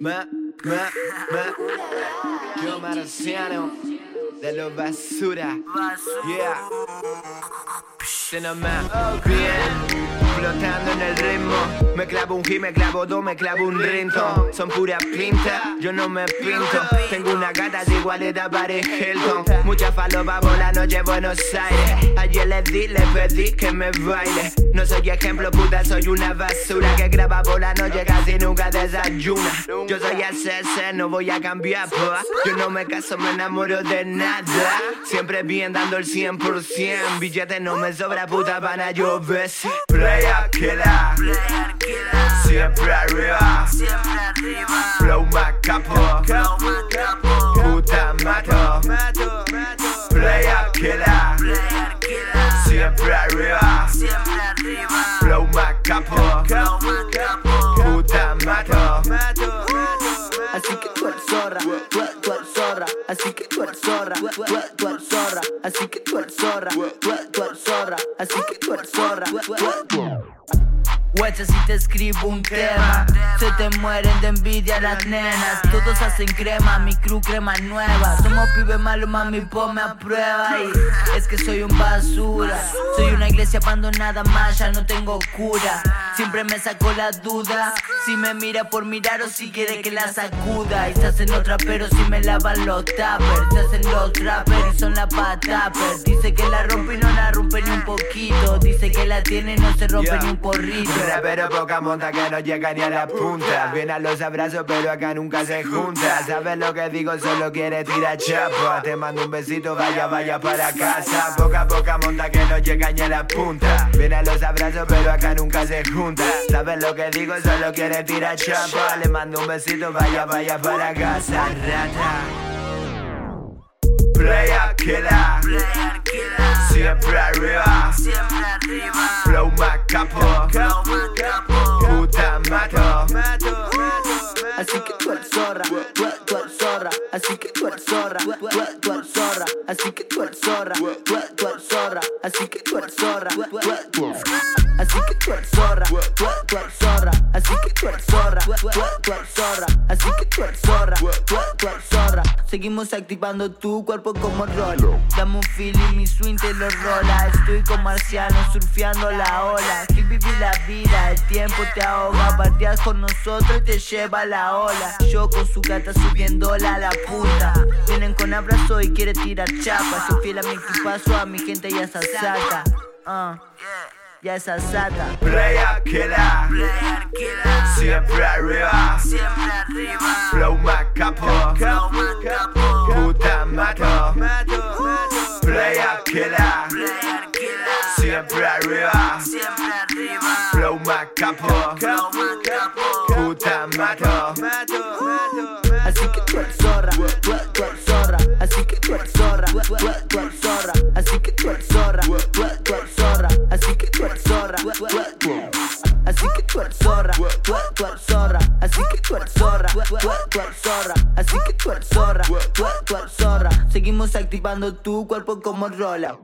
Ma, ma, ma. Yo marciano de los basura. Yeah. Cinema. Bien. Flotando en el ritmo. Me clavo un hit, me clavo dos, me clavo un rinto. Son puras pintas, yo no me pinto. Tengo una gata de igualdad para Hilton. Mucha falopa la noche Buenos Aires. Ayer le di, le pedí que me baile. No soy ejemplo, puta, soy una basura que graba por la noche, casi nunca desayuna. Yo soy CC, no voy a cambiar, pa. Yo no me caso, me enamoro de nada. Siempre bien dando el 100%. Billete no me sobra, puta, yo ves. Player killer. Siempre arriba. Flow más capo. Puta mato. Player killer. Siempre arriba. Flow más capo. Puta mato. Así que tú eres zorra, tú, tú eres zorra, así que tú eres zorra, tú, tú eres zorra, así que tú eres zorra, tú, que Huecha si te escribo un tema Se te mueren de envidia las nenas. Todos hacen crema, mi crew crema nueva. Somos pibes malos, mami, ponme a prueba. Y es que soy un basura. Soy una iglesia abandonada más, ya no tengo cura. Siempre me saco la duda. Si me mira por mirar o si quiere que la sacuda. Y se hacen otra pero si me lavan los tappers Se hacen los trappers y son la patappers Dice que la rompe y la tiene y no se rompe ni un porrito. Pero poca monta que no llega ni a la punta. Viene a los abrazos pero acá nunca se junta. ¿Sabes lo que digo? Solo quiere tirar chapa Te mando un besito, vaya, vaya para casa. Poca, poca monta que no llega ni a la punta. Viene a los abrazos pero acá nunca se junta. ¿Sabes lo que digo? Solo quiere tirar chapa Le mando un besito, vaya, vaya para casa Rata. Player killer Siempre arriba Flow más capo Puta mato Así que tú eres zorra, tú, tú eres zorra, así que tú eres zorra, tú, tú eres zorra, así que tú eres zorra, tú, tú eres zorra, así que tú eres zorra, tú, así que tú eres zorra, tú, tú eres zorra, así que tú eres zorra, tú, tú eres zorra, así que tú eres zorra, tú, tú eres zorra. Seguimos activando tu cuerpo como rol. Dame un feeling, mi swing te lo rola. Estoy con marciano surfeando la ola. Aquí viví la vida, el tiempo te ahoga. Partías con nosotros y te lleva la ola. Yo con su gata subiéndola a la punta. Vienen con abrazo y quiere tirar chapa. Soy fiel a mi equipazo, a mi gente ya se saca. Ah, ya esa sata. Player killer Siempre arriba Flow Player killer Siempre arriba Flow más capo Puta mato Así que tú eres zorra, tú, eres zorra, así que tú eres zorra, tú, eres zorra, así que tú eres zorra, tú, eres zorra, así que tú eres zorra, así que tú eres zorra, tú, eres zorra, así que tú eres zorra, tú, eres zorra, así que tú eres zorra, tú eres zorra. Seguimos activando tu cuerpo como rola.